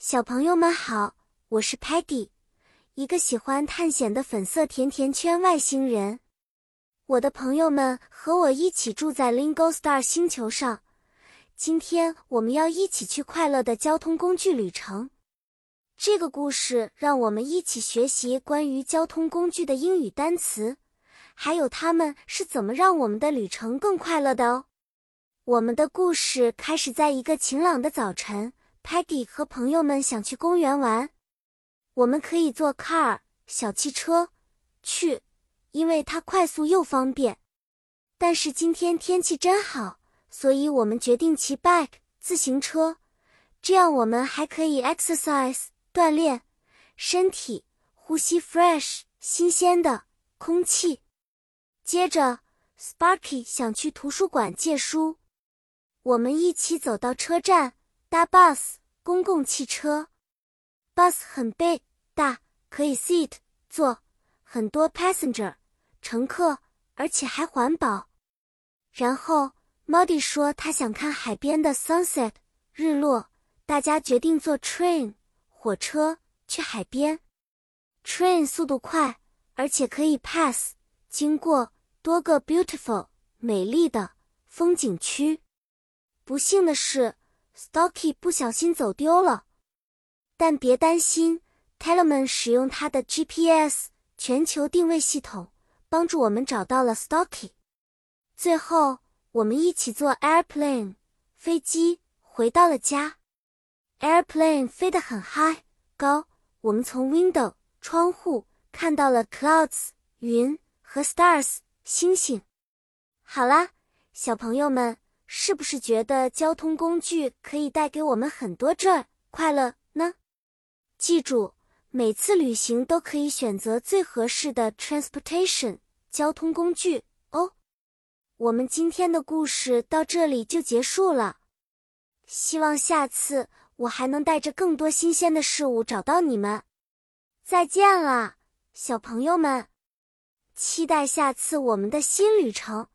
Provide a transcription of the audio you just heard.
小朋友们好，我是 Patty，一个喜欢探险的粉色甜甜圈外星人。我的朋友们和我一起住在 Lingo Star 星球上。今天我们要一起去快乐的交通工具旅程。这个故事让我们一起学习关于交通工具的英语单词，还有它们是怎么让我们的旅程更快乐的哦。我们的故事开始在一个晴朗的早晨。Peggy 和朋友们想去公园玩，我们可以坐 car 小汽车去，因为它快速又方便。但是今天天气真好，所以我们决定骑 bike 自行车，这样我们还可以 exercise 锻炼身体，呼吸 fresh 新鲜的空气。接着，Sparky 想去图书馆借书，我们一起走到车站。搭 bus 公共汽车，bus 很 big 大，可以 seat 坐很多 passenger 乘客，而且还环保。然后 Muddy 说他想看海边的 sunset 日落，大家决定坐 train 火车去海边。train 速度快，而且可以 pass 经过多个 beautiful 美丽的风景区。不幸的是。Stocky 不小心走丢了，但别担心，Telemann 使用他的 GPS 全球定位系统帮助我们找到了 Stocky。最后，我们一起坐 airplane 飞机回到了家。Airplane 飞得很 high 高，我们从 window 窗户看到了 clouds 云和 stars 星星。好啦，小朋友们。是不是觉得交通工具可以带给我们很多 joy 快乐呢？记住，每次旅行都可以选择最合适的 transportation 交通工具哦。我们今天的故事到这里就结束了，希望下次我还能带着更多新鲜的事物找到你们。再见了，小朋友们，期待下次我们的新旅程。